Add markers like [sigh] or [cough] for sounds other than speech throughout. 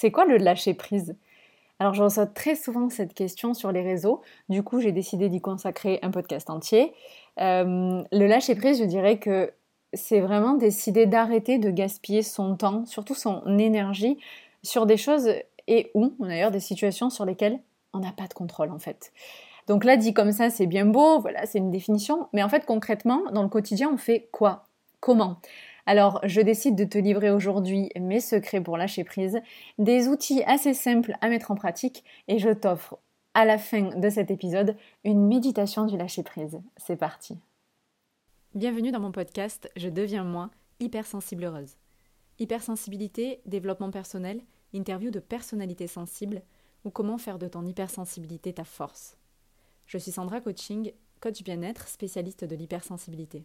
c'est quoi le lâcher prise? Alors je reçois très souvent cette question sur les réseaux, du coup j'ai décidé d'y consacrer un podcast entier. Euh, le lâcher prise, je dirais que c'est vraiment décider d'arrêter de gaspiller son temps, surtout son énergie, sur des choses et ou d'ailleurs des situations sur lesquelles on n'a pas de contrôle en fait. Donc là, dit comme ça, c'est bien beau, voilà, c'est une définition, mais en fait, concrètement, dans le quotidien, on fait quoi? Comment? Alors, je décide de te livrer aujourd'hui mes secrets pour lâcher prise, des outils assez simples à mettre en pratique, et je t'offre à la fin de cet épisode une méditation du lâcher prise. C'est parti. Bienvenue dans mon podcast Je deviens moi, hypersensible heureuse. Hypersensibilité, développement personnel, interview de personnalités sensibles ou comment faire de ton hypersensibilité ta force. Je suis Sandra Coaching, coach bien-être, spécialiste de l'hypersensibilité.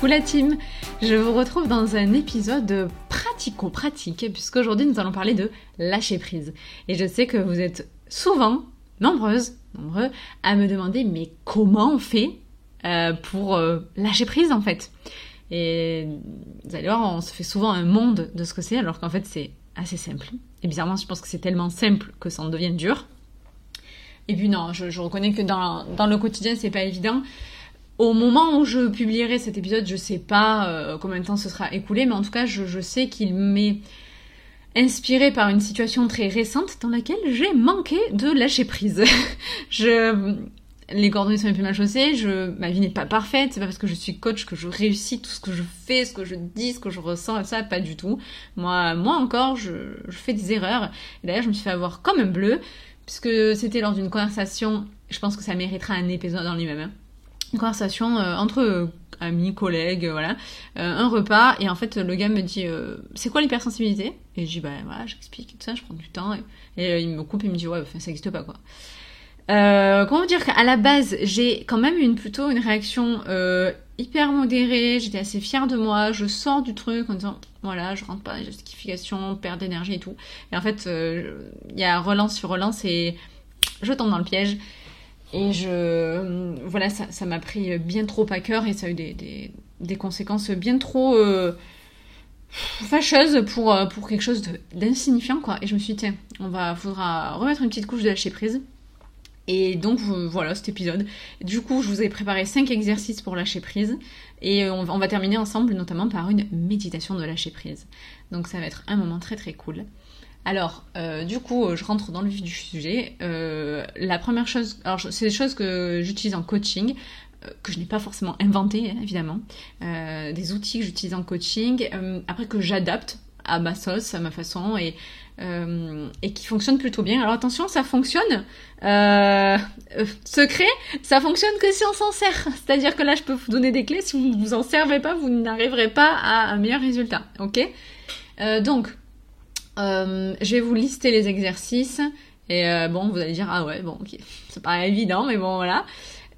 Coucou la team Je vous retrouve dans un épisode pratico-pratique, puisqu'aujourd'hui nous allons parler de lâcher prise. Et je sais que vous êtes souvent, nombreuses, nombreux, à me demander mais comment on fait euh, pour euh, lâcher prise en fait? Et vous allez voir, on se fait souvent un monde de ce que c'est, alors qu'en fait c'est assez simple. Et bizarrement, je pense que c'est tellement simple que ça en devient dur. Et puis non, je, reconnais que dans, dans le quotidien, c'est pas évident. Au moment où je publierai cet épisode, je sais pas euh, combien de temps ce sera écoulé, mais en tout cas, je, sais qu'il m'est inspiré par une situation très récente dans laquelle j'ai manqué de lâcher prise. [laughs] je, les coordonnées sont un peu mal chaussées, je, ma vie n'est pas parfaite, c'est pas parce que je suis coach que je réussis tout ce que je fais, ce que je dis, ce que je ressens, et ça, pas du tout. Moi, moi encore, je, fais des erreurs. Et d'ailleurs, je me suis fait avoir comme un bleu, puisque c'était lors d'une conversation, je pense que ça méritera un épisode dans lui-même, hein une conversation euh, entre euh, amis, collègues, voilà, euh, un repas, et en fait le gars me dit c'est quoi l'hypersensibilité? Et je dis bah voilà, j'explique tout ça, je prends du temps, et, il me coupe il me dit ouais, enfin, ça n'existe pas quoi. comment dire qu'à la base j'ai quand même une plutôt une réaction hyper modérée, j'étais assez fière de moi, je sors du truc en disant voilà, je rentre pas les justifications, perte d'énergie et tout. Et en fait, il y a relance sur relance et je tombe dans le piège. Et je, voilà, ça, m'a pris bien trop à cœur et ça a eu des, conséquences bien trop euh, fâcheuses pour, euh, pour quelque chose d'insignifiant, quoi. Et je me suis dit, on va, faudra remettre une petite couche de lâcher prise. Et donc voilà cet épisode. Du coup, je vous ai préparé 5 exercices pour lâcher prise et on va, on va terminer ensemble notamment par une méditation de lâcher prise. Donc ça va être un moment très très cool. Alors, euh, du coup, je rentre dans le vif du sujet. Euh, la première chose, alors c'est des choses que j'utilise en coaching, euh, que je n'ai pas forcément inventé, hein, évidemment. des outils que j'utilise en coaching, après que j'adapte à ma sauce, à ma façon, et, et qui fonctionnent plutôt bien. Alors attention, ça fonctionne. secret, ça fonctionne que si on s'en sert. C'est-à-dire que là, je peux vous donner des clés. Si vous ne vous en servez pas, vous n'arriverez pas à un meilleur résultat. Ok? Donc, euh, je vais vous lister les exercices. Et euh, bon, vous allez dire, ah ouais, bon, ok, [laughs] ça paraît évident, mais bon, voilà.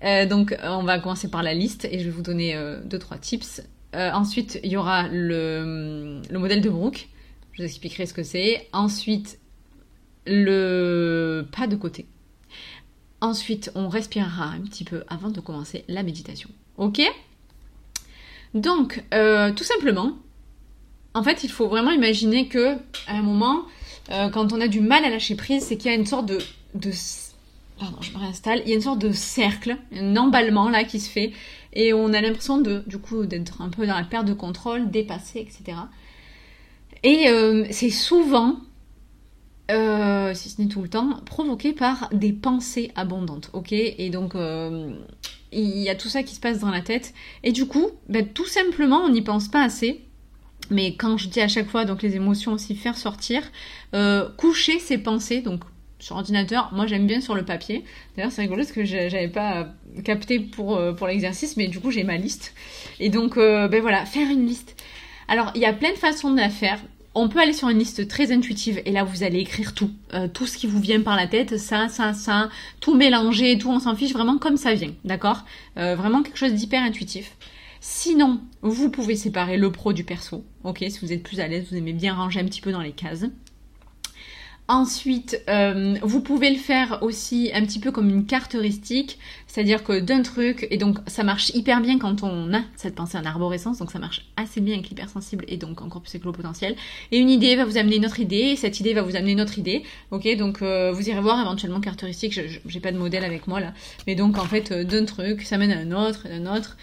Euh, donc, on va commencer par la liste et je vais vous donner deux, trois tips. ensuite, il y aura le, le modèle de Brooke. Je vous expliquerai ce que c'est. Ensuite, le pas de côté. Ensuite, on respirera un petit peu avant de commencer la méditation. Ok? Donc, tout simplement, en fait, il faut vraiment imaginer que à un moment, euh, quand on a du mal à lâcher prise, c'est qu'il y a une sorte de, pardon, je me réinstalle, il y a une sorte de cercle, un emballement là qui se fait, et on a l'impression de, du coup, d'être un peu dans la perte de contrôle, dépassé, etc. Et euh, c'est souvent, euh, si ce n'est tout le temps, provoqué par des pensées abondantes, ok? Et donc, il y a tout ça qui se passe dans la tête, et du coup, ben, tout simplement, on n'y pense pas assez mais quand je dis à chaque fois, donc les émotions aussi, faire sortir, euh, coucher ses pensées, donc sur ordinateur, moi j'aime bien sur le papier. D'ailleurs c'est rigolo parce que j'avais pas capté pour, euh, pour l'exercice, mais du coup j'ai ma liste. Et donc euh, ben voilà, faire une liste. Alors il y a plein de façons de la faire. On peut aller sur une liste très intuitive et là vous allez écrire tout, tout ce qui vous vient par la tête, ça, ça, ça, tout mélanger, tout on s'en fiche vraiment comme ça vient, d'accord? Vraiment quelque chose d'hyper intuitif. Sinon, vous pouvez séparer le pro du perso, ok? Si vous êtes plus à l'aise, vous aimez bien ranger un petit peu dans les cases. Ensuite, euh, vous pouvez le faire aussi un petit peu comme une carte heuristique, c'est-à-dire que d'un truc, et donc ça marche hyper bien quand on a cette pensée en arborescence, donc ça marche assez bien avec l'hypersensible et donc encore plus avec le potentiel. Et une idée va vous amener une autre idée, et cette idée va vous amener une autre idée, ok? Donc euh, vous irez voir éventuellement carte heuristique, j'ai pas de modèle avec moi là, mais donc en fait euh, d'un truc, ça mène à un autre, et un autre.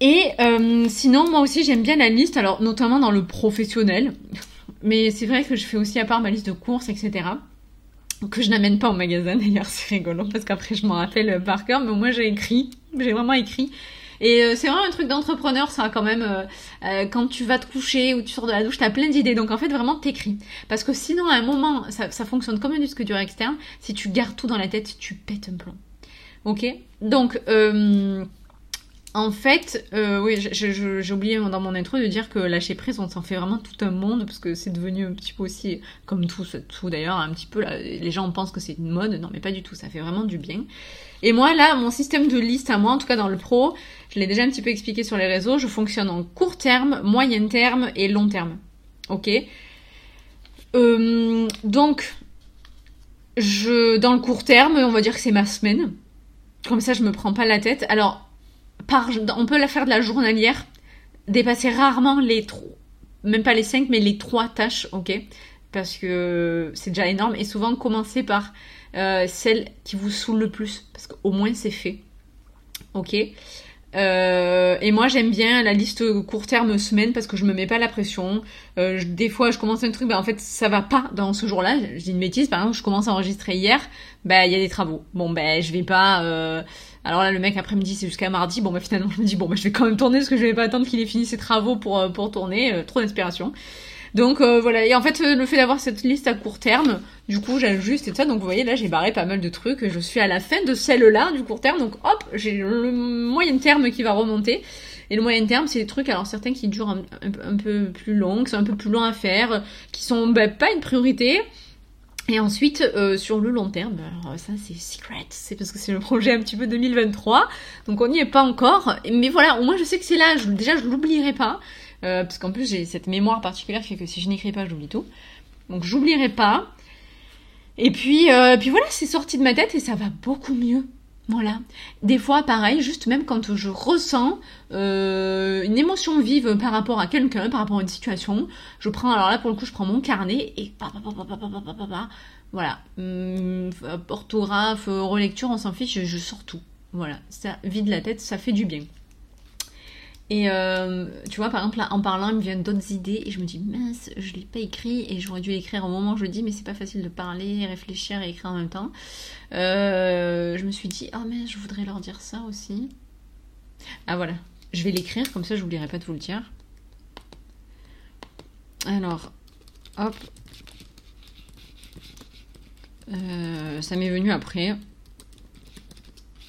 Et euh, sinon, moi aussi, j'aime bien la liste, alors notamment dans le professionnel. Mais c'est vrai que je fais aussi à part ma liste de courses, etc. Que je n'amène pas au magasin [laughs] d'ailleurs, c'est rigolo parce qu'après je m'en rappelle par cœur, mais moi j'ai écrit, j'ai vraiment écrit. Et euh, c'est vraiment un truc d'entrepreneur, ça quand même. Euh, quand tu vas te coucher ou tu sors de la douche, t'as plein d'idées. Donc en fait, vraiment, t'écris. Parce que sinon, à un moment, ça, fonctionne comme un disque dur externe. Si tu gardes tout dans la tête, tu pètes un plomb. Ok? Donc, euh, en fait, euh, oui, j'ai oublié dans mon intro de dire que lâcher prise, on s'en fait vraiment tout un monde parce que c'est devenu un petit peu aussi, comme tout, tout d'ailleurs, un petit peu, les gens pensent que c'est une mode, non mais pas du tout, ça fait vraiment du bien. Et moi là, mon système de liste à moi, en tout cas dans le pro, je l'ai déjà un petit peu expliqué sur les réseaux, je fonctionne en court terme, moyen terme et long terme. Ok? Euh, Donc, je, dans le court terme, on va dire que c'est ma semaine. Comme ça, je me prends pas la tête. Alors, on peut la faire de la journalière, dépasser rarement les trois, même pas les cinq, mais les trois tâches, ok? Parce que c'est déjà énorme. Et souvent, commencer par euh, celle qui vous saoule le plus, parce qu'au moins c'est fait, ok? Euh, et moi j'aime bien la liste court terme semaine parce que je me mets pas la pression. Euh, des fois je commence un truc, bah en fait ça va pas dans ce jour-là. Je dis une bêtise, par exemple je commence à enregistrer hier, bah il y a des travaux. Bon ben je vais pas. Euh... Alors là le mec après me dit c'est jusqu'à mardi. Bon bah finalement [laughs] je me dis bon bah je vais quand même tourner parce que je vais pas attendre qu'il ait fini ses travaux pour euh, pour tourner. Euh, trop d'inspiration. Donc euh, voilà, et en fait le fait d'avoir cette liste à court terme, du coup j'ajuste et tout ça, donc vous voyez là j'ai barré pas mal de trucs, je suis à la fin de celle-là du court terme, donc hop, j'ai le moyen terme qui va remonter. Et le moyen terme, c'est des trucs, alors certains qui durent un, peu plus longs, qui sont un peu plus longs à faire, qui sont bah, pas une priorité. Et ensuite, euh, sur le long terme, alors ça c'est secret, c'est parce que c'est le projet un petit peu 2023, donc on n'y est pas encore. Mais voilà, au moins je sais que c'est là, déjà je l'oublierai pas. Euh, parce qu'en plus j'ai cette mémoire particulière qui fait que si je n'écris pas, j'oublie tout. Donc j'oublierai pas. Et puis, euh, puis voilà, c'est sorti de ma tête et ça va beaucoup mieux. Voilà. Des fois, pareil, juste même quand je ressens euh, une émotion vive par rapport à quelqu'un, par rapport à une situation, je prends, alors là pour le coup, je prends mon carnet et voilà. Orthographe, relecture, on s'en fiche, je sors tout. Voilà. Ça vide la tête, ça fait du bien. Et euh, tu vois, par exemple, là, en parlant, il me viennent d'autres idées et je me dis, mince, je l'ai pas écrit et j'aurais dû l'écrire au moment où je le dis, mais c'est pas facile de parler, réfléchir et écrire en même temps. Euh, je me suis dit, oh mais je voudrais leur dire ça aussi. Ah voilà, je vais l'écrire, comme ça je n'oublierai pas de vous le dire. Alors, hop. Euh, ça m'est venu après.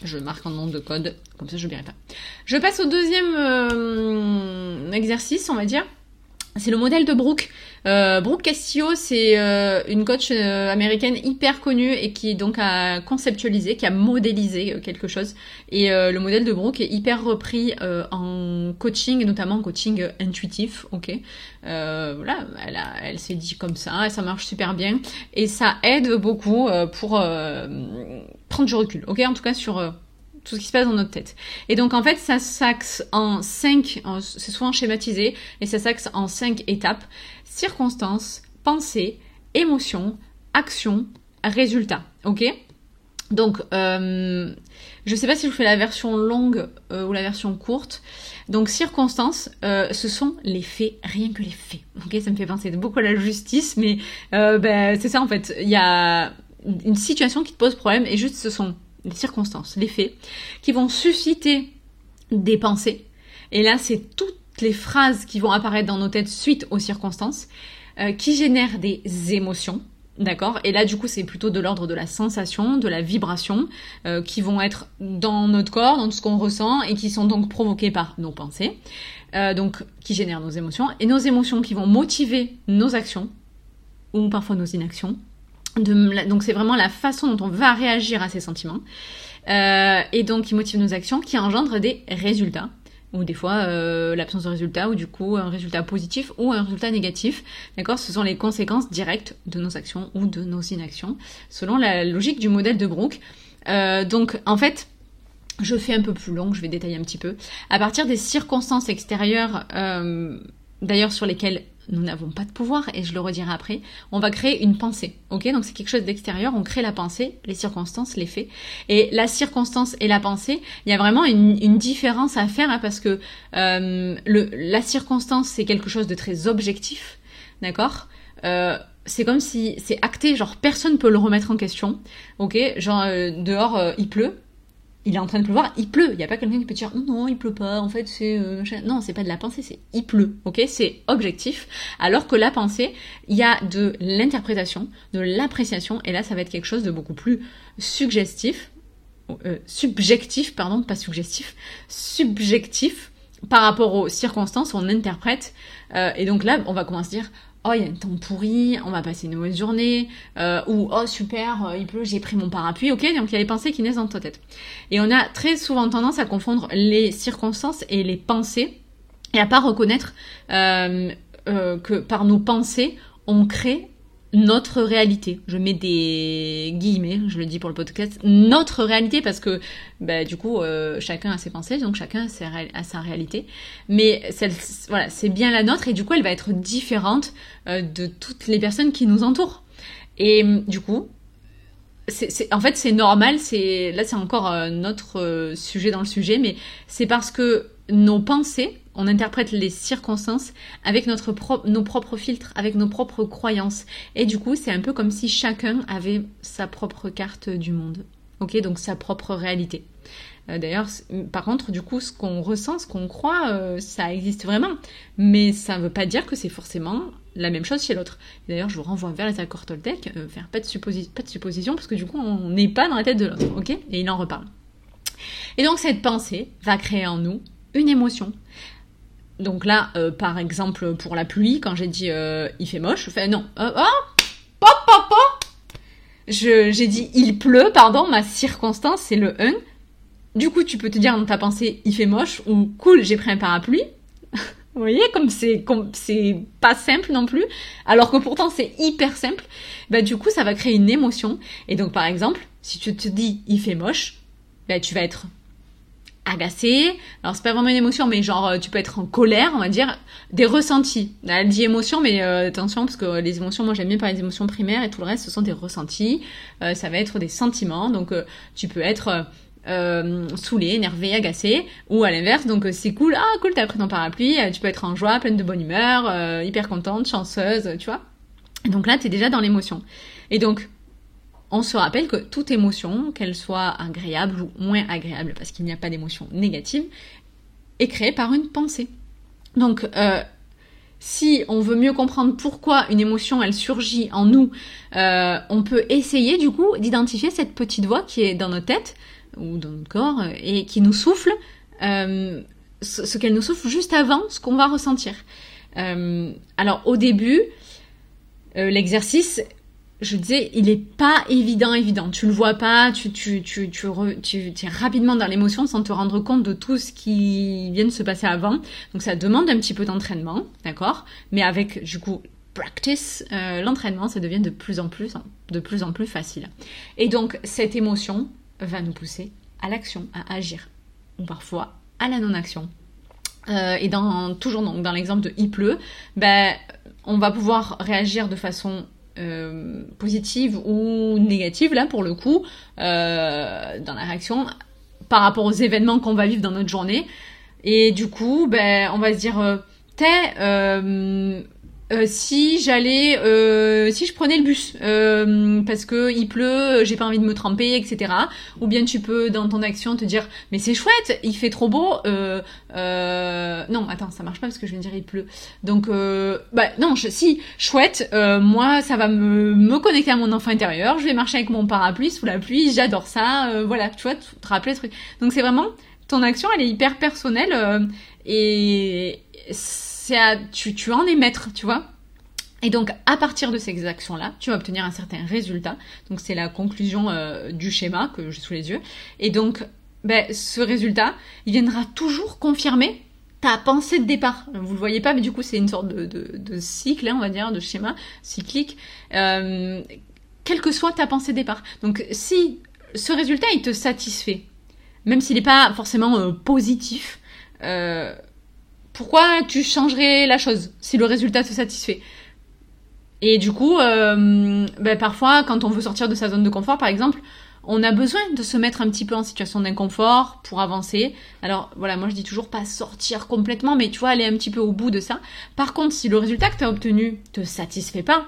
Je marque en nom de code, comme ça je n'oublierai pas. Je passe au deuxième euh, exercice, on va dire. C'est le modèle de Brooke. Euh, Brooke Castillo, c'est euh, une coach américaine hyper connue et qui donc a conceptualisé, qui a modélisé quelque chose. Et le modèle de Brooke est hyper repris en coaching, notamment en coaching intuitif. Ok, voilà, elle, elle s'est dit comme ça, et ça marche super bien et ça aide beaucoup pour prendre du recul. Ok, en tout cas sur tout ce qui se passe dans notre tête. Et donc en fait, ça s'axe en cinq, c'est souvent schématisé, et ça s'axe en cinq étapes circonstances, pensée, émotion, action, résultat. Ok? Donc, euh, je sais pas si je vous fais la version longue euh, ou la version courte. Donc, circonstances, euh, ce sont les faits, rien que les faits. Ok, ça me fait penser beaucoup à la justice, mais euh, ben, c'est ça en fait. Il y a une situation qui te pose problème et juste ce sont les circonstances, les faits, qui vont susciter des pensées. Et là, c'est tout les phrases qui vont apparaître dans nos têtes suite aux circonstances, qui génèrent des émotions. D'accord? Et là, du coup, c'est plutôt de l'ordre de la sensation, de la vibration, qui vont être dans notre corps, dans tout ce qu'on ressent, et qui sont donc provoquées par nos pensées, donc qui génèrent nos émotions, et nos émotions qui vont motiver nos actions, ou parfois nos inactions. Donc c'est vraiment la façon dont on va réagir à ces sentiments. Euh, et donc qui motive nos actions, qui engendre des résultats ou des fois euh, l'absence de résultat, ou du coup un résultat positif ou un résultat négatif. D'accord? Ce sont les conséquences directes de nos actions ou de nos inactions, selon la logique du modèle de Brooke. Euh, donc en fait, je fais un peu plus long, je vais détailler un petit peu. À partir des circonstances extérieures, d'ailleurs sur lesquelles nous n'avons pas de pouvoir, et je le redirai après, on va créer une pensée. Ok? Donc c'est quelque chose d'extérieur, on crée la pensée, les circonstances, les faits. Et la circonstance et la pensée, il y a vraiment une, différence à faire, hein, parce que euh, la circonstance, c'est quelque chose de très objectif, d'accord? Euh, c'est comme si c'est acté, genre personne peut le remettre en question, ok? Genre euh, dehors il pleut, il est en train de pleuvoir, il pleut. Il n'y a pas quelqu'un qui peut dire non, non, il pleut pas. En fait, c'est euh, non, c'est pas de la pensée, c'est il pleut. Ok, c'est objectif. Alors que la pensée, il y a de l'interprétation, de l'appréciation, et là, ça va être quelque chose de beaucoup plus suggestif, euh, subjectif, pardon, pas suggestif, subjectif par rapport aux circonstances, on interprète. Euh, et donc là, on va commencer à dire oh il y a un temps pourri, on va passer une mauvaise journée, euh, ou oh super, euh, il pleut, j'ai pris mon parapluie, ok Donc il y a les pensées qui naissent dans ta tête. Et on a très souvent tendance à confondre les circonstances et les pensées, et à pas reconnaître euh, que par nos pensées, on crée notre réalité. Je mets des guillemets, je le dis pour le podcast, notre réalité parce que bah, du coup euh, chacun a ses pensées, donc chacun a sa, réalité. Mais voilà, c'est bien la nôtre et du coup elle va être différente euh, de toutes les personnes qui nous entourent. Et du coup, c'est, en fait c'est normal, c'est là c'est encore notre euh, sujet dans le sujet, mais c'est parce que nos pensées on interprète les circonstances avec nos propres filtres, avec nos propres croyances. Et du coup, c'est un peu comme si chacun avait sa propre carte du monde. Ok, donc sa propre réalité. Euh, d'ailleurs, par contre, du coup, ce qu'on ressent, ce qu'on croit, euh, ça existe vraiment. Mais ça ne veut pas dire que c'est forcément la même chose chez l'autre. D'ailleurs, je vous renvoie vers les accords Toltec, euh, faire pas de, pas supposition, parce que du coup, on n'est pas dans la tête de l'autre. Ok? Et il en reparle. Et donc, cette pensée va créer en nous une émotion. Donc là, euh, par exemple, pour la pluie, quand j'ai dit euh, il fait moche, enfin non, euh, oh, pop, pop, pop. J'ai dit il pleut, pardon, ma circonstance c'est le 1. Du coup, tu peux te dire dans ta pensée il fait moche ou cool, j'ai pris un parapluie. [laughs] Vous voyez, comme c'est c'est pas simple non plus, alors que pourtant c'est hyper simple. Bah du coup, ça va créer une émotion. Et donc par exemple, si tu te dis il fait moche, bah tu vas être agacé. Alors c'est pas vraiment une émotion, mais genre euh, tu peux être en colère, on va dire, des ressentis. Elle dit émotion, mais euh, attention parce que les émotions, moi j'aime bien parler des émotions primaires et tout le reste, ce sont des ressentis. Euh, ça va être des sentiments. Donc tu peux être saoulé, énervé, agacé, ou à l'inverse. Donc c'est cool, ah cool, t'as pris ton parapluie. tu peux être en joie, pleine de bonne humeur, hyper contente, chanceuse, tu vois. Donc là, t'es déjà dans l'émotion. Et donc on se rappelle que toute émotion, qu'elle soit agréable ou moins agréable, parce qu'il n'y a pas d'émotion négative, est créée par une pensée. Donc, euh, si on veut mieux comprendre pourquoi une émotion elle surgit en nous, euh, on peut essayer du coup d'identifier cette petite voix qui est dans notre tête ou dans notre corps et qui nous souffle euh, ce, qu'elle nous souffle juste avant ce qu'on va ressentir. alors au début, l'exercice je disais, il est pas évident, évident. Tu le vois pas, tu, tu, tu, tu, tu, es rapidement dans l'émotion sans te rendre compte de tout ce qui vient de se passer avant. Donc ça demande un petit peu d'entraînement, d'accord? Mais avec, du coup, practice, euh, l'entraînement, ça devient de plus en plus, de plus en plus facile. Et donc, cette émotion va nous pousser à l'action, à agir. Ou parfois à la non-action. Euh, et dans, toujours donc, dans l'exemple de il pleut, ben, on va pouvoir réagir de façon euh, positive ou négative là pour le coup euh, dans la réaction par rapport aux événements qu'on va vivre dans notre journée. Et du coup ben on va se dire euh, t'es euh, si j'allais, euh, si je prenais le bus euh, parce que il pleut, j'ai pas envie de me tremper, etc. Ou bien tu peux dans ton action te dire mais c'est chouette, il fait trop beau. non, attends, ça marche pas parce que je viens de dire il pleut. Donc bah non, si chouette, moi ça va me, me connecter à mon enfant intérieur. Je vais marcher avec mon parapluie sous la pluie, j'adore ça. voilà, tu vois, te rappeler le truc. Donc c'est vraiment ton action, elle est hyper personnelle et c'est à, tu, tu en es maître, tu vois. Et donc, à partir de ces actions-là, tu vas obtenir un certain résultat. Donc, c'est la conclusion euh, du schéma que j'ai sous les yeux. Et donc, ben, ce résultat, il viendra toujours confirmer ta pensée de départ. Vous le voyez pas, mais du coup, c'est une sorte de, de, cycle, hein, on va dire, de schéma cyclique. Euh, quelle que soit ta pensée de départ. Donc, si ce résultat, il te satisfait, même s'il n'est pas forcément euh, positif, pourquoi tu changerais la chose si le résultat te satisfait? Et du coup, euh, ben parfois, quand on veut sortir de sa zone de confort, par exemple, on a besoin de se mettre un petit peu en situation d'inconfort pour avancer. Alors voilà, moi je dis toujours pas sortir complètement, mais tu vois, aller un petit peu au bout de ça. Par contre, si le résultat que tu as obtenu te satisfait pas,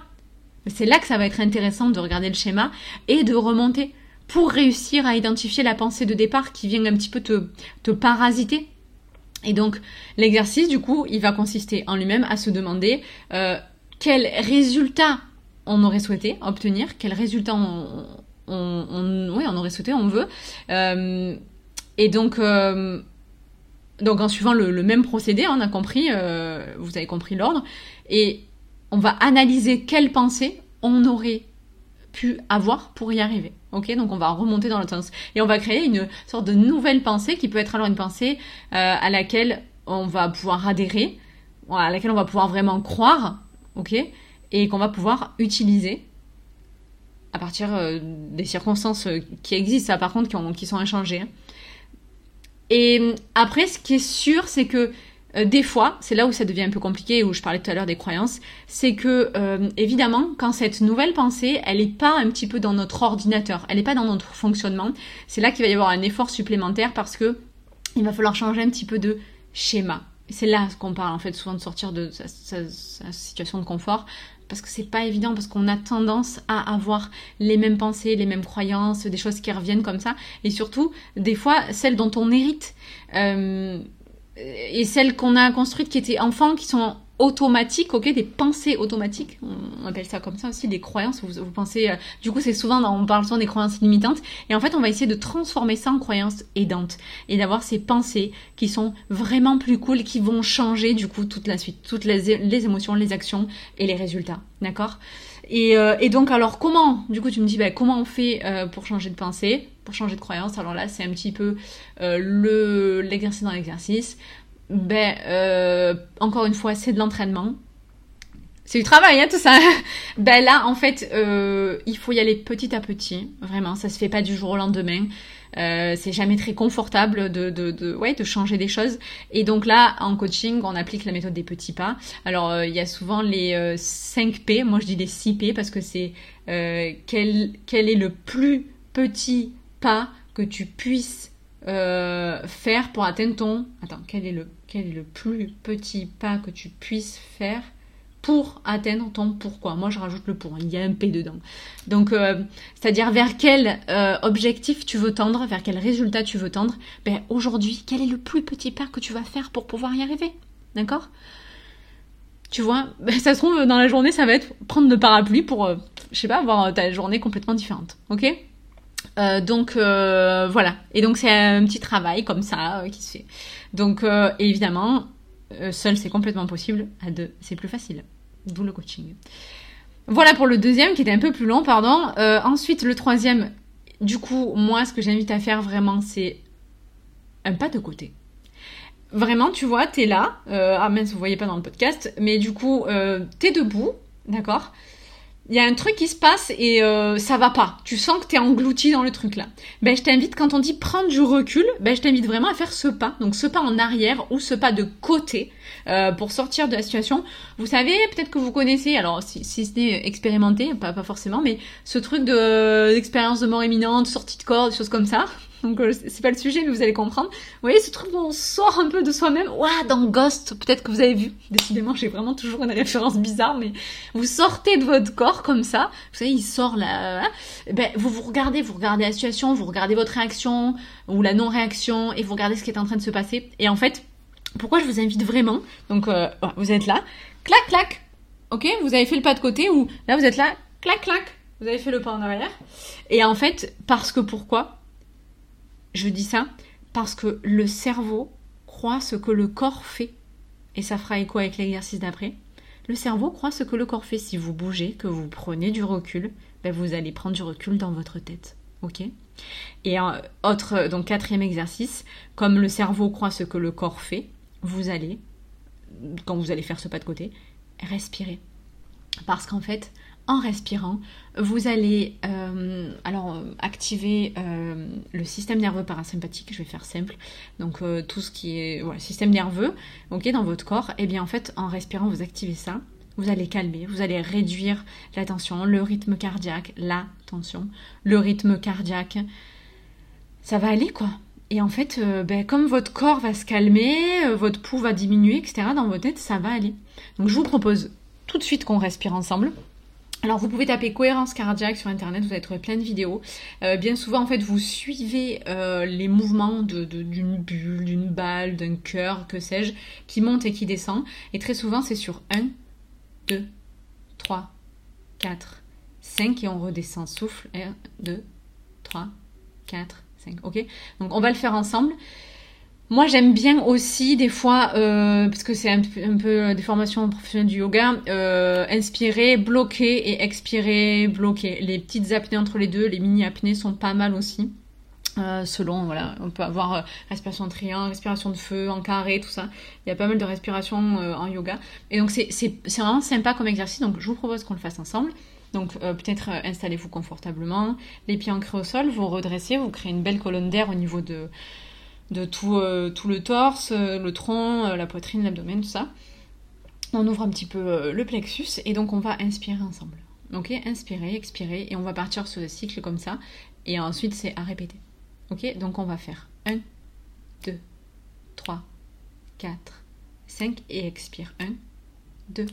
c'est là que ça va être intéressant de regarder le schéma et de remonter pour réussir à identifier la pensée de départ qui vient un petit peu te, te parasiter et donc l'exercice, du coup, il va consister en lui-même à se demander euh, quel résultat on aurait souhaité obtenir, quel résultat on, oui, on aurait souhaité, on veut. Euh, et donc, euh, donc en suivant le, même procédé, on a compris, vous avez compris l'ordre, et on va analyser quelle pensée on aurait avoir pour y arriver. Ok, donc on va remonter dans le sens et on va créer une sorte de nouvelle pensée qui peut être alors une pensée euh, à laquelle on va pouvoir adhérer, à laquelle on va pouvoir vraiment croire, ok, et qu'on va pouvoir utiliser à partir euh, des circonstances euh, qui existent, ça par contre qui, qui sont inchangées. Hein. Et après, ce qui est sûr, c'est que euh, des fois, c'est là où ça devient un peu compliqué, où je parlais tout à l'heure des croyances, c'est que euh, évidemment, quand cette nouvelle pensée, elle n'est pas un petit peu dans notre ordinateur, elle n'est pas dans notre fonctionnement, c'est là qu'il va y avoir un effort supplémentaire parce que il va falloir changer un petit peu de schéma. C'est là qu'on parle en fait souvent de sortir de sa, situation de confort parce que c'est pas évident parce qu'on a tendance à avoir les mêmes pensées, les mêmes croyances, des choses qui reviennent comme ça et surtout des fois celles dont on hérite. Euh, et celles qu'on a construites qui étaient enfants, qui sont automatiques, ok, des pensées automatiques, on appelle ça comme ça aussi, des croyances, vous, vous pensez, euh, du coup c'est souvent, on parle souvent des croyances limitantes, et en fait on va essayer de transformer ça en croyances aidantes, et d'avoir ces pensées qui sont vraiment plus cool, qui vont changer du coup toute la suite, toutes les, les émotions, les actions et les résultats, d'accord? Et, euh, et, donc alors comment, du coup tu me dis, bah, comment on fait euh, pour changer de pensée? Pour changer de croyance. Alors là, c'est un petit peu euh, le l'exercice dans l'exercice. Ben, euh, encore une fois, c'est de l'entraînement. C'est du travail, hein, tout ça. [laughs] ben là, en fait, euh, il faut y aller petit à petit. Vraiment, ça se fait pas du jour au lendemain. C'est jamais très confortable de, changer des choses. Et donc là, en coaching, on applique la méthode des petits pas. Alors, il y a souvent les 5 P. Moi, je dis les 6 P parce que c'est quel est le plus petit pas que tu puisses euh, faire pour atteindre ton... Attends, quel est, le, quel est le plus petit pas que tu puisses faire pour atteindre ton pourquoi? Moi, je rajoute le pour, il y a un P dedans. Donc, euh, c'est-à-dire vers quel euh, objectif tu veux tendre, vers quel résultat tu veux tendre? Ben, aujourd'hui, quel est le plus petit pas que tu vas faire pour pouvoir y arriver? D'accord? Tu vois, ben, ça se trouve, dans la journée, ça va être prendre le parapluie pour, je sais pas, avoir ta journée complètement différente. Ok? Euh, donc euh, voilà. Et donc c'est un petit travail comme ça euh, qui se fait. Donc évidemment, seul c'est complètement possible, à deux c'est plus facile. D'où le coaching. Voilà pour le deuxième qui était un peu plus long, pardon. ensuite le troisième, du coup moi ce que j'invite à faire vraiment c'est un pas de côté. Vraiment, tu vois, t'es là. ah mince, vous voyez pas dans le podcast, mais du coup, t'es debout, d'accord? Il y a un truc qui se passe et euh, ça va pas. Tu sens que tu es englouti dans le truc là. Ben je t'invite quand on dit prendre du recul, ben je t'invite vraiment à faire ce pas. Donc ce pas en arrière ou ce pas de côté euh, pour sortir de la situation. Vous savez, peut-être que vous connaissez, alors si, si n'est expérimenté, pas, pas forcément, mais ce truc de de mort imminente, sortie de corps, des choses comme ça. Donc euh, c'est pas le sujet, mais vous allez comprendre. Vous voyez ce truc où on sort un peu de soi-même? Ouah, dans Ghost, peut-être que vous avez vu. Décidément, j'ai vraiment toujours une référence bizarre, mais vous sortez de votre corps comme ça. Vous savez, il sort là. Hein. Ben, vous vous regardez, vous regardez la situation, vous regardez votre réaction ou la non-réaction et vous regardez ce qui est en train de se passer. Et en fait, pourquoi je vous invite vraiment? Donc, euh, vous êtes là, clac, clac. Ok, vous avez fait le pas de côté ou là vous êtes là, clac, clac. Vous avez fait le pas en arrière. Et en fait, parce que pourquoi? Je dis ça parce que le cerveau croit ce que le corps fait. Et ça fera écho avec l'exercice d'après. Le cerveau croit ce que le corps fait. Si vous bougez, que vous prenez du recul, ben vous allez prendre du recul dans votre tête. Ok? Et autre, donc quatrième exercice, comme le cerveau croit ce que le corps fait, vous allez, quand vous allez faire ce pas de côté, respirer. Parce qu'en fait, en respirant, vous allez euh, alors activer euh, le système nerveux parasympathique, je vais faire simple, donc euh, tout ce qui est système nerveux ok, dans votre corps, et eh bien en fait en respirant vous activez ça, vous allez calmer, vous allez réduire la tension, le rythme cardiaque, la tension, le rythme cardiaque, ça va aller quoi. Et en fait, ben, comme votre corps va se calmer, votre pouls va diminuer, etc., dans votre tête, ça va aller. Donc je vous propose tout de suite qu'on respire ensemble. Alors vous pouvez taper cohérence cardiaque sur internet, vous allez trouver plein de vidéos. Euh, bien souvent en fait vous suivez euh, les mouvements d'une bulle, d'une balle, d'un cœur, que sais-je, qui monte et qui descend. Et très souvent c'est sur 1, 2, 3, 4, 5 et on redescend. Souffle 1, 2, 3, 4, 5. Ok? Donc on va le faire ensemble. Moi, j'aime bien aussi des fois, euh, parce que c'est un, peu des formations professionnelles du yoga, euh, inspirer, bloquer et expirer, bloquer. Les petites apnées entre les deux, les mini apnées sont pas mal aussi. Euh, selon, voilà, on peut avoir respiration de triangle, respiration de feu, en carré, tout ça. Il y a pas mal de respirations en yoga. Et donc, c'est vraiment sympa comme exercice. Donc, je vous propose qu'on le fasse ensemble. Donc peut-être installez-vous confortablement, les pieds ancrés au sol, vous redressez, vous créez une belle colonne d'air au niveau de, de tout, euh, tout le torse, euh, le tronc, euh, la poitrine, l'abdomen, tout ça. On ouvre un petit peu le plexus et donc on va inspirer ensemble. Ok, inspirer, expirer et on va partir sur le cycle comme ça. Et ensuite c'est à répéter. Ok, donc on va faire 1, 2, 3, 4, 5 et expire. 1, 2,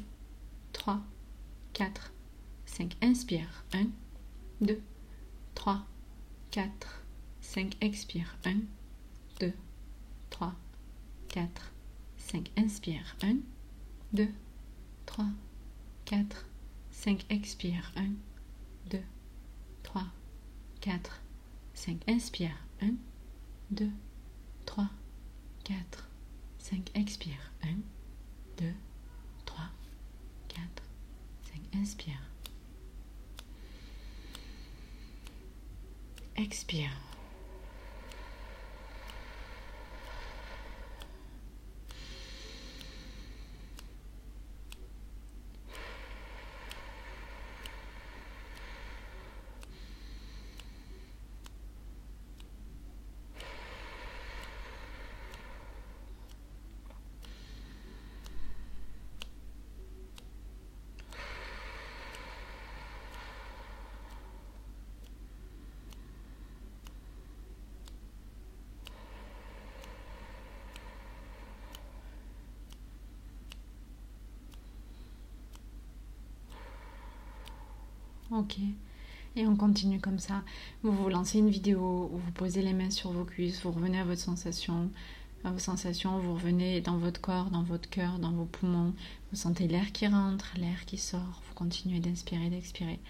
3, 4, 5. Inspire. 1, 2, 3, 4, 5. Expire. 1, 2, 3, 4, 5. Inspire. 1, 2, 3, 4, 5. Expire. 1, 2, 3, 4, 5. Inspire. 1, 2, 3, 4, 5. Expire. 1, 2, 3, 4, 5. Inspire. Expire. Ok. Et on continue comme ça. Vous vous lancez une vidéo vous posez les mains sur vos cuisses, vous revenez à votre sensation, à vos sensations, vous revenez dans votre corps, dans votre cœur, dans vos poumons. Vous sentez l'air qui rentre, l'air qui sort. Vous continuez d'inspirer, d'expirer.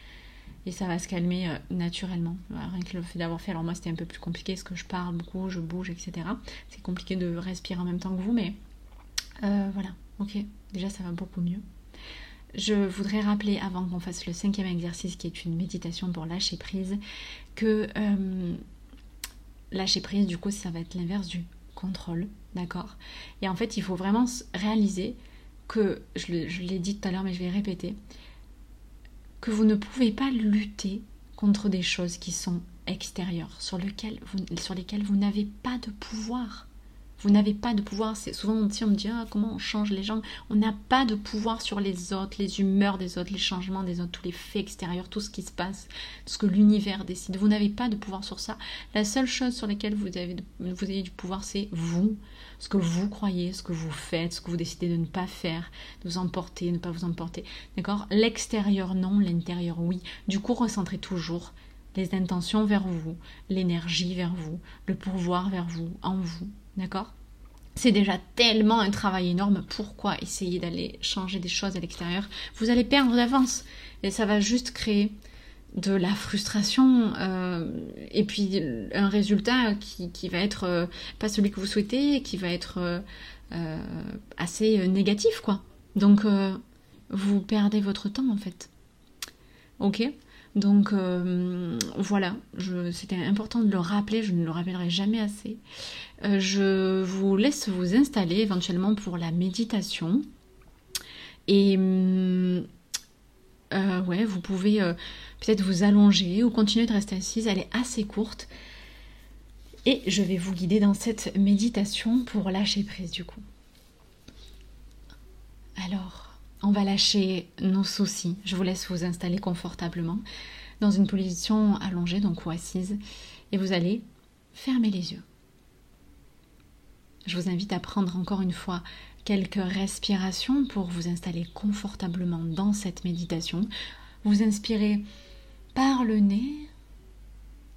Et ça va se calmer euh, naturellement. Rien que le fait d'avoir fait. Alors moi c'était un peu plus compliqué parce que je parle beaucoup, je bouge, etc. C'est compliqué de respirer en même temps que vous, mais euh, voilà. Ok. Déjà ça va beaucoup mieux. Je voudrais rappeler avant qu'on fasse le cinquième exercice qui est une méditation pour lâcher prise que euh, lâcher prise du coup ça va être l'inverse du contrôle, d'accord? Et en fait il faut vraiment réaliser que, je l'ai dit tout à l'heure mais je vais répéter, que vous ne pouvez pas lutter contre des choses qui sont extérieures, sur, lesquelles vous, sur lesquelles vous n'avez pas de pouvoir. Vous n'avez pas de pouvoir. C'est souvent on me dit ah, comment on change les gens? On n'a pas de pouvoir sur les autres, les humeurs des autres, les changements des autres, tous les faits extérieurs, tout ce qui se passe, tout ce que l'univers décide. Vous n'avez pas de pouvoir sur ça. La seule chose sur laquelle vous avez, du pouvoir, c'est vous, ce que vous croyez, ce que vous faites, ce que vous décidez de ne pas faire, de vous emporter, ne pas vous emporter. D'accord? L'extérieur non, l'intérieur oui. Du coup, recentrez toujours les intentions vers vous, l'énergie vers vous, le pouvoir vers vous, en vous. D'accord c'est déjà tellement un travail énorme. Pourquoi essayer d'aller changer des choses à l'extérieur? Vous allez perdre d'avance et ça va juste créer de la frustration euh, et puis un résultat qui, va être euh, pas celui que vous souhaitez, qui va être euh, assez négatif quoi. Donc vous perdez votre temps en fait. Ok? Donc euh, voilà, c'était important de le rappeler, je ne le rappellerai jamais assez. Euh, je vous laisse vous installer éventuellement pour la méditation. Et euh, ouais, vous pouvez peut-être vous allonger ou continuer de rester assise, elle est assez courte. Et je vais vous guider dans cette méditation pour lâcher prise du coup. Alors, on va lâcher nos soucis. Je vous laisse vous installer confortablement dans une position allongée, donc ou assise, et vous allez fermer les yeux. Je vous invite à prendre encore une fois quelques respirations pour vous installer confortablement dans cette méditation. Vous inspirez par le nez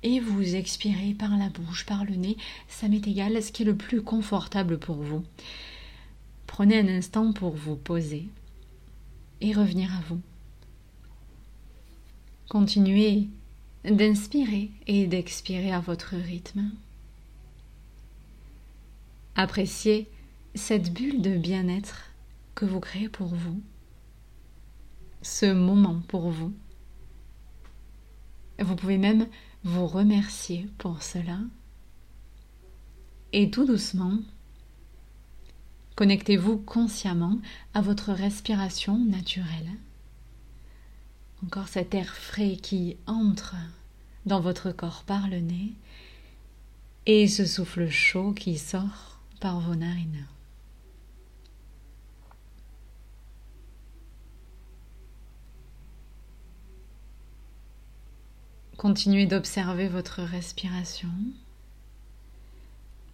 et vous expirez par la bouche, par le nez. Ça m'est égal, ce qui est le plus confortable pour vous. Prenez un instant pour vous poser et revenir à vous. Continuez d'inspirer et d'expirer à votre rythme. Appréciez cette bulle de bien-être que vous créez pour vous, ce moment pour vous. Vous pouvez même vous remercier pour cela. Et tout doucement, Connectez-vous consciemment à votre respiration naturelle. Encore cet air frais qui entre dans votre corps par le nez et ce souffle chaud qui sort par vos narines. Continuez d'observer votre respiration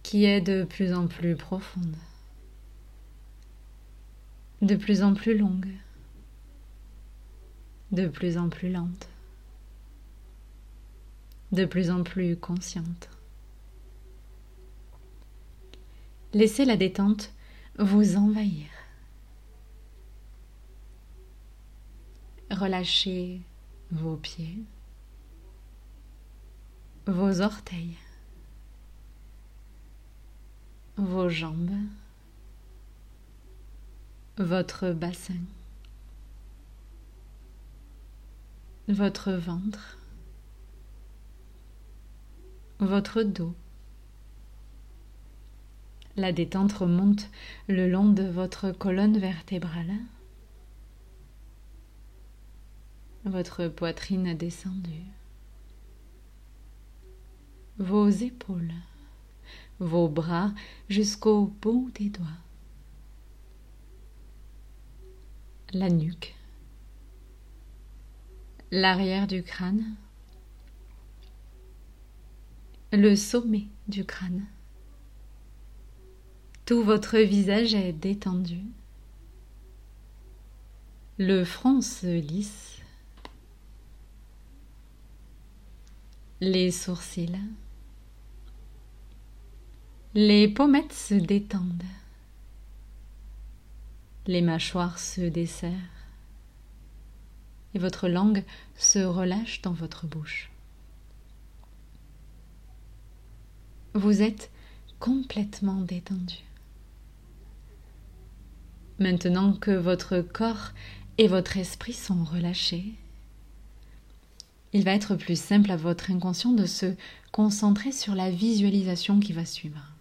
qui est de plus en plus profonde de plus en plus longue, de plus en plus lente, de plus en plus consciente. Laissez la détente vous envahir. Relâchez vos pieds, vos orteils, vos jambes, votre bassin, votre ventre, votre dos. La détente remonte le long de votre colonne vertébrale. Votre poitrine descendue. Vos épaules. Vos bras jusqu'au bout des doigts. La nuque, l'arrière du crâne, le sommet du crâne. Tout votre visage est détendu. Le front se lisse. Les sourcils. Les pommettes se détendent. Les mâchoires se desserrent et votre langue se relâche dans votre bouche. Vous êtes complètement détendu. Maintenant que votre corps et votre esprit sont relâchés, il va être plus simple à votre inconscient de se concentrer sur la visualisation qui va suivre.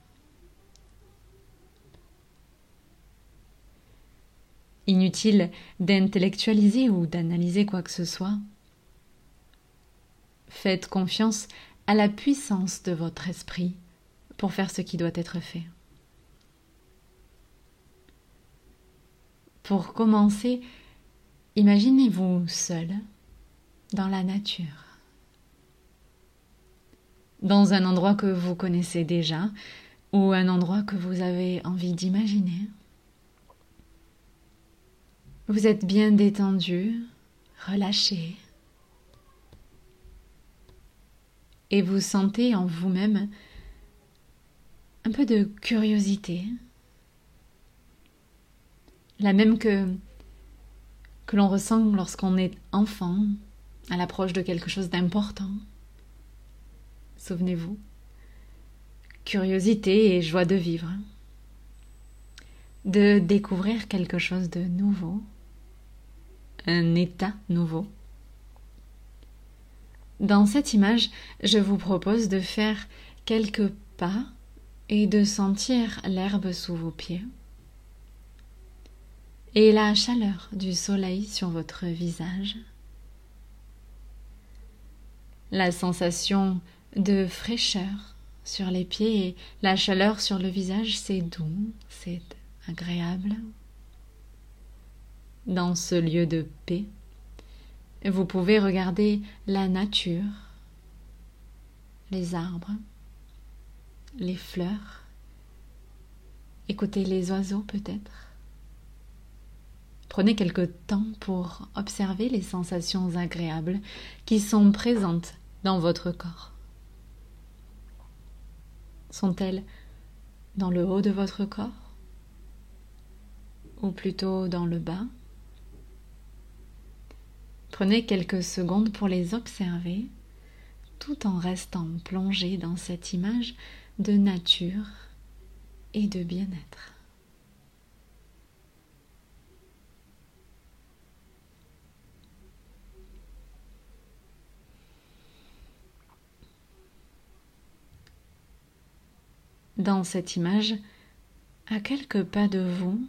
Inutile d'intellectualiser ou d'analyser quoi que ce soit. Faites confiance à la puissance de votre esprit pour faire ce qui doit être fait. Pour commencer, imaginez-vous seul dans la nature, dans un endroit que vous connaissez déjà ou un endroit que vous avez envie d'imaginer. Vous êtes bien détendu, relâché, et vous sentez en vous-même un peu de curiosité, la même que, que l'on ressent lorsqu'on est enfant, à l'approche de quelque chose d'important. Souvenez-vous, curiosité et joie de vivre, de découvrir quelque chose de nouveau, un état nouveau. Dans cette image, je vous propose de faire quelques pas et de sentir l'herbe sous vos pieds et la chaleur du soleil sur votre visage. La sensation de fraîcheur sur les pieds et la chaleur sur le visage, c'est doux, c'est agréable. Dans ce lieu de paix, vous pouvez regarder la nature, les arbres, les fleurs, écouter les oiseaux peut-être. Prenez quelque temps pour observer les sensations agréables qui sont présentes dans votre corps. Sont-elles dans le haut de votre corps ou plutôt dans le bas? Prenez quelques secondes pour les observer tout en restant plongé dans cette image de nature et de bien-être. Dans cette image, à quelques pas de vous,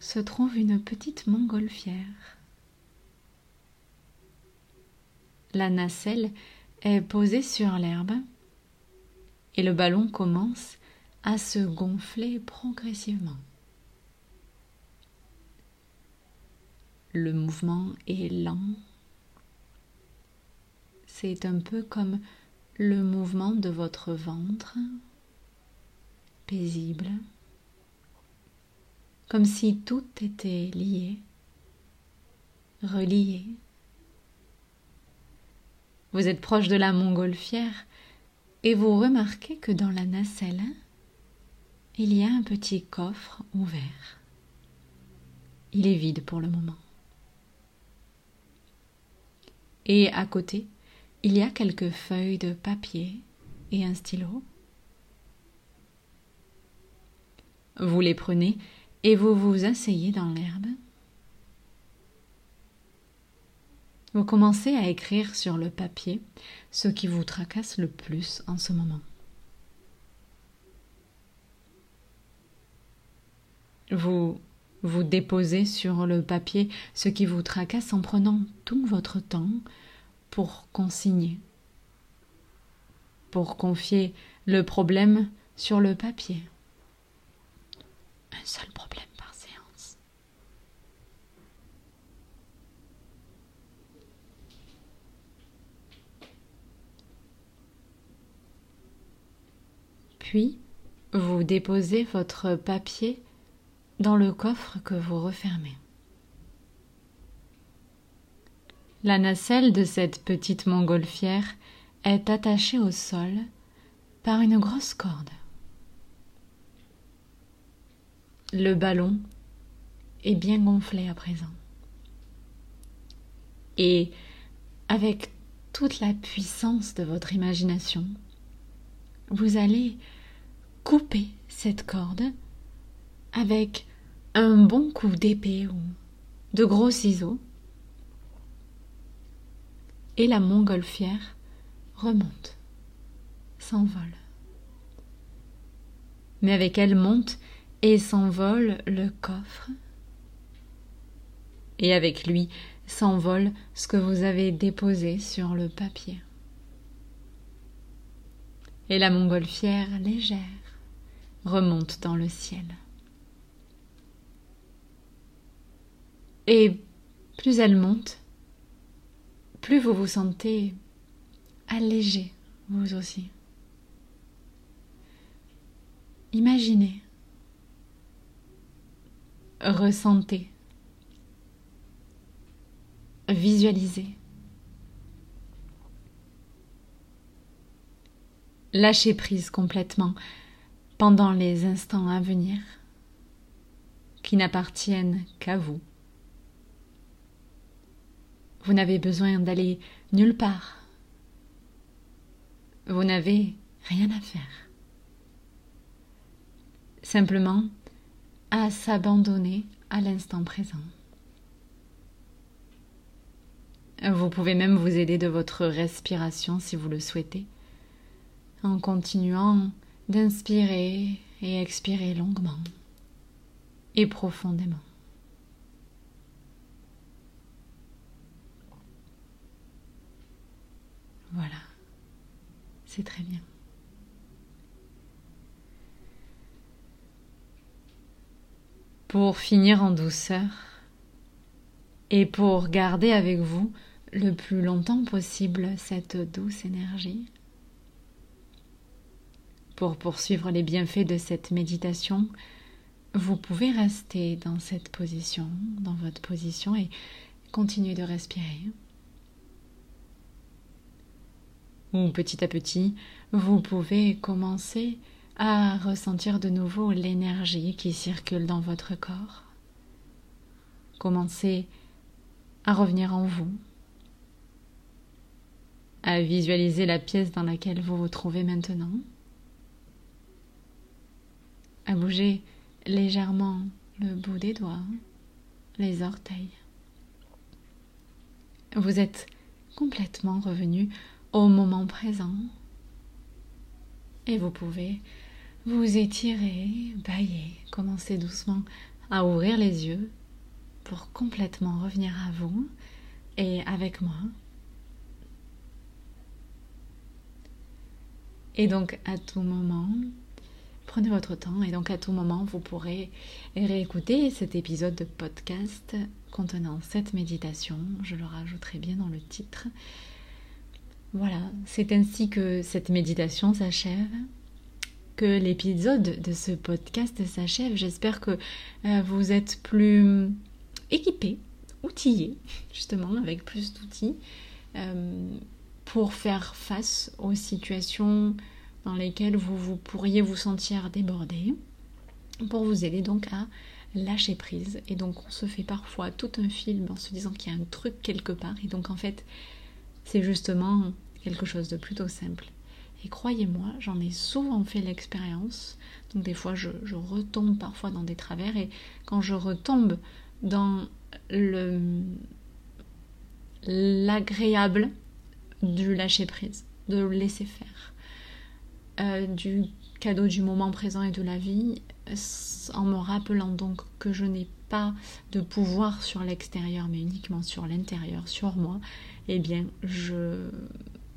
se trouve une petite montgolfière. La nacelle est posée sur l'herbe et le ballon commence à se gonfler progressivement. Le mouvement est lent. C'est un peu comme le mouvement de votre ventre, paisible, comme si tout était lié, relié. Vous êtes proche de la montgolfière et vous remarquez que dans la nacelle, il y a un petit coffre ouvert. Il est vide pour le moment. Et à côté, il y a quelques feuilles de papier et un stylo. Vous les prenez et vous vous asseyez dans l'herbe Vous commencez à écrire sur le papier ce qui vous tracasse le plus en ce moment. Vous vous déposez sur le papier ce qui vous tracasse en prenant tout votre temps pour consigner, pour confier le problème sur le papier. Un seul problème Puis, vous déposez votre papier dans le coffre que vous refermez. La nacelle de cette petite montgolfière est attachée au sol par une grosse corde. Le ballon est bien gonflé à présent. Et avec toute la puissance de votre imagination, vous allez couper cette corde avec un bon coup d'épée ou de gros ciseaux et la montgolfière remonte, s'envole. Mais avec elle monte et s'envole le coffre et avec lui s'envole ce que vous avez déposé sur le papier. Et la montgolfière légère remonte dans le ciel. Et plus elle monte, plus vous vous sentez allégé, vous aussi. Imaginez, ressentez, visualisez. Lâchez prise complètement pendant les instants à venir qui n'appartiennent qu'à vous. Vous n'avez besoin d'aller nulle part. Vous n'avez rien à faire. Simplement à s'abandonner à l'instant présent. Vous pouvez même vous aider de votre respiration si vous le souhaitez, en continuant d'inspirer et expirer longuement et profondément. Voilà, c'est très bien. Pour finir en douceur et pour garder avec vous le plus longtemps possible cette douce énergie, pour poursuivre les bienfaits de cette méditation, vous pouvez rester dans cette position, dans votre position et continuer de respirer. Ou petit à petit, vous pouvez commencer à ressentir de nouveau l'énergie qui circule dans votre corps. Commencez à revenir en vous, à visualiser la pièce dans laquelle vous vous trouvez maintenant, à bouger légèrement le bout des doigts, les orteils. Vous êtes complètement revenu au moment présent et vous pouvez vous étirer, bailler, commencer doucement à ouvrir les yeux pour complètement revenir à vous et avec moi. Et donc à tout moment, Prenez votre temps et donc à tout moment, vous pourrez réécouter cet épisode de podcast contenant cette méditation. Je le rajouterai bien dans le titre. Voilà, c'est ainsi que cette méditation s'achève, que l'épisode de ce podcast s'achève. J'espère que euh, vous êtes plus équipés, outillés, justement, avec plus d'outils, euh, pour faire face aux situations dans lesquelles vous, vous pourriez vous sentir débordé, pour vous aider donc à lâcher prise. Et donc on se fait parfois tout un film en se disant qu'il y a un truc quelque part. Et donc en fait, c'est justement quelque chose de plutôt simple. Et croyez-moi, j'en ai souvent fait l'expérience. Donc des fois, je, je, retombe parfois dans des travers. Et quand je retombe dans le l'agréable du lâcher prise, de laisser faire, euh, du cadeau du moment présent et de la vie, en me rappelant donc que je n'ai pas de pouvoir sur l'extérieur, mais uniquement sur l'intérieur, sur moi, eh bien, je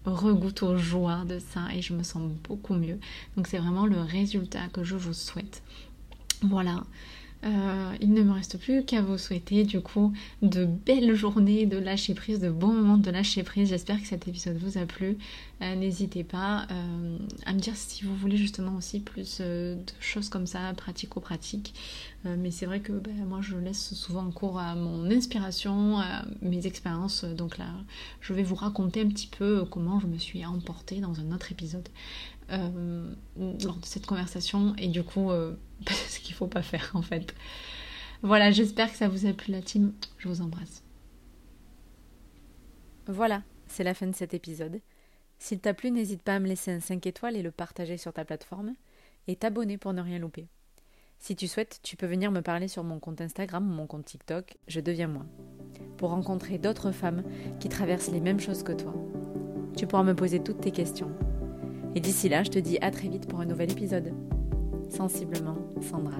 regoute aux joies de ça et je me sens beaucoup mieux. Donc c'est vraiment le résultat que je vous souhaite. Voilà. Euh, il ne me reste plus qu'à vous souhaiter du coup de belles journées de lâcher prise, de bons moments de lâcher prise. J'espère que cet épisode vous a plu. Euh, n'hésitez pas euh, à me dire si vous voulez justement aussi plus de choses comme ça, pratico-pratiques. mais c'est vrai que ben, moi je laisse souvent cours à mon inspiration, à mes expériences. Donc là, je vais vous raconter un petit peu comment je me suis emportée dans un autre épisode. Lors de cette conversation et du coup [laughs] ce qu'il faut pas faire en fait. Voilà, j'espère que ça vous a plu la team. Je vous embrasse. Voilà, c'est la fin de cet épisode. S'il t'a plu, n'hésite pas à me laisser un 5 étoiles et le partager sur ta plateforme et t'abonner pour ne rien louper. Si tu souhaites, tu peux venir me parler sur mon compte Instagram ou mon compte TikTok, je deviens moi, pour rencontrer d'autres femmes qui traversent les mêmes choses que toi. Tu pourras me poser toutes tes questions. Et d'ici là, je te dis à très vite pour un nouvel épisode. Sensiblement, Sandra.